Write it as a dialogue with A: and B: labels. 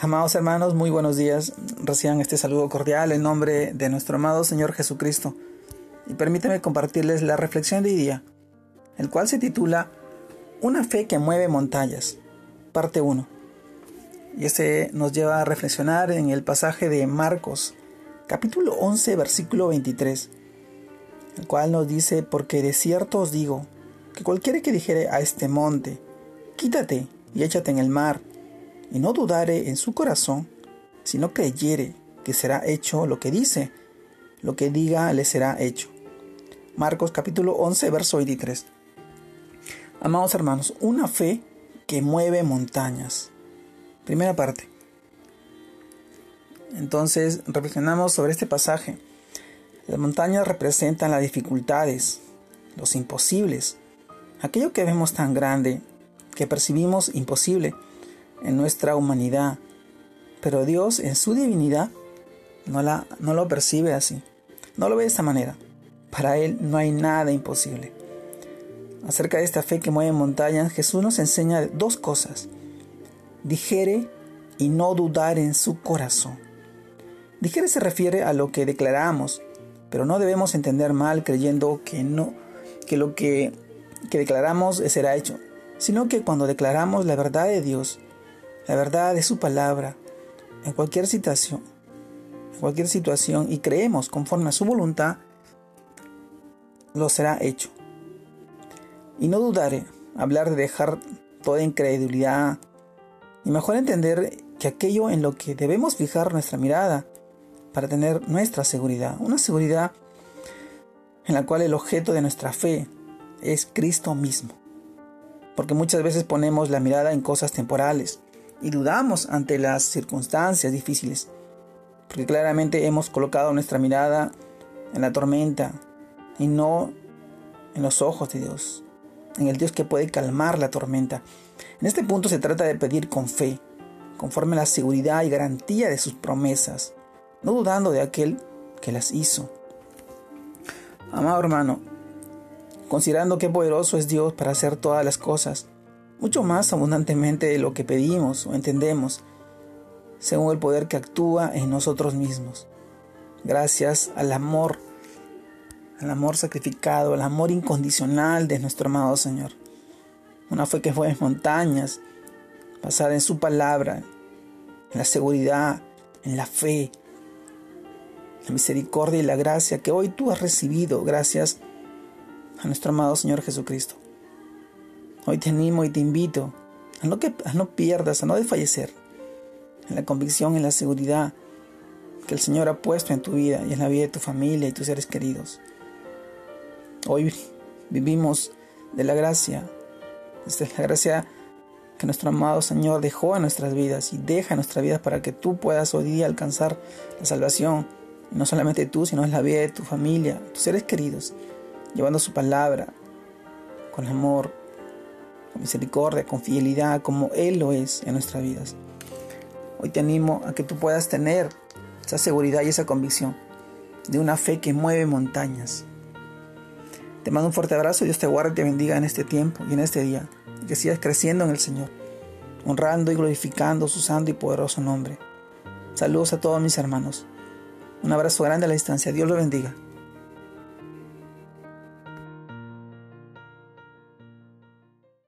A: Amados hermanos, muy buenos días. Reciban este saludo cordial en nombre de nuestro amado Señor Jesucristo. Y permítame compartirles la reflexión de hoy día, el cual se titula Una fe que mueve montañas, parte 1. Y este nos lleva a reflexionar en el pasaje de Marcos, capítulo 11, versículo 23, el cual nos dice, porque de cierto os digo, que cualquiera que dijere a este monte, quítate y échate en el mar, y no dudare en su corazón, sino creyere que será hecho lo que dice, lo que diga le será hecho. Marcos capítulo 11, verso 23. Amados hermanos, una fe que mueve montañas. Primera parte. Entonces, reflexionamos sobre este pasaje. Las montañas representan las dificultades, los imposibles, aquello que vemos tan grande, que percibimos imposible en nuestra humanidad, pero Dios en su divinidad no, la, no lo percibe así, no lo ve de esta manera. Para Él no hay nada imposible. Acerca de esta fe que mueve montañas, Jesús nos enseña dos cosas. Dijere y no dudar en su corazón. Dijere se refiere a lo que declaramos, pero no debemos entender mal creyendo que no, que lo que, que declaramos será hecho, sino que cuando declaramos la verdad de Dios, la verdad de su palabra en cualquier situación, en cualquier situación y creemos conforme a su voluntad, lo será hecho. Y no dudaré hablar de dejar toda incredulidad y mejor entender que aquello en lo que debemos fijar nuestra mirada para tener nuestra seguridad, una seguridad en la cual el objeto de nuestra fe es Cristo mismo. Porque muchas veces ponemos la mirada en cosas temporales, y dudamos ante las circunstancias difíciles, porque claramente hemos colocado nuestra mirada en la tormenta y no en los ojos de Dios, en el Dios que puede calmar la tormenta. En este punto se trata de pedir con fe, conforme a la seguridad y garantía de sus promesas, no dudando de aquel que las hizo. Amado hermano, considerando qué poderoso es Dios para hacer todas las cosas, mucho más abundantemente de lo que pedimos o entendemos, según el poder que actúa en nosotros mismos. Gracias al amor, al amor sacrificado, al amor incondicional de nuestro amado Señor. Una fe que fue en montañas, basada en su palabra, en la seguridad, en la fe, la misericordia y la gracia que hoy tú has recibido gracias a nuestro amado Señor Jesucristo. Hoy te animo y te invito a no, que, no pierdas, a no desfallecer en la convicción, en la seguridad que el Señor ha puesto en tu vida y en la vida de tu familia y tus seres queridos. Hoy vivimos de la gracia, de la gracia que nuestro amado Señor dejó en nuestras vidas y deja en nuestras vidas para que tú puedas hoy día alcanzar la salvación. no solamente tú, sino en la vida de tu familia, tus seres queridos, llevando su palabra con amor, con misericordia, con fidelidad, como Él lo es en nuestras vidas. Hoy te animo a que tú puedas tener esa seguridad y esa convicción de una fe que mueve montañas. Te mando un fuerte abrazo, Dios te guarde y te bendiga en este tiempo y en este día, y que sigas creciendo en el Señor, honrando y glorificando su santo y poderoso nombre. Saludos a todos mis hermanos. Un abrazo grande a la distancia, Dios los bendiga.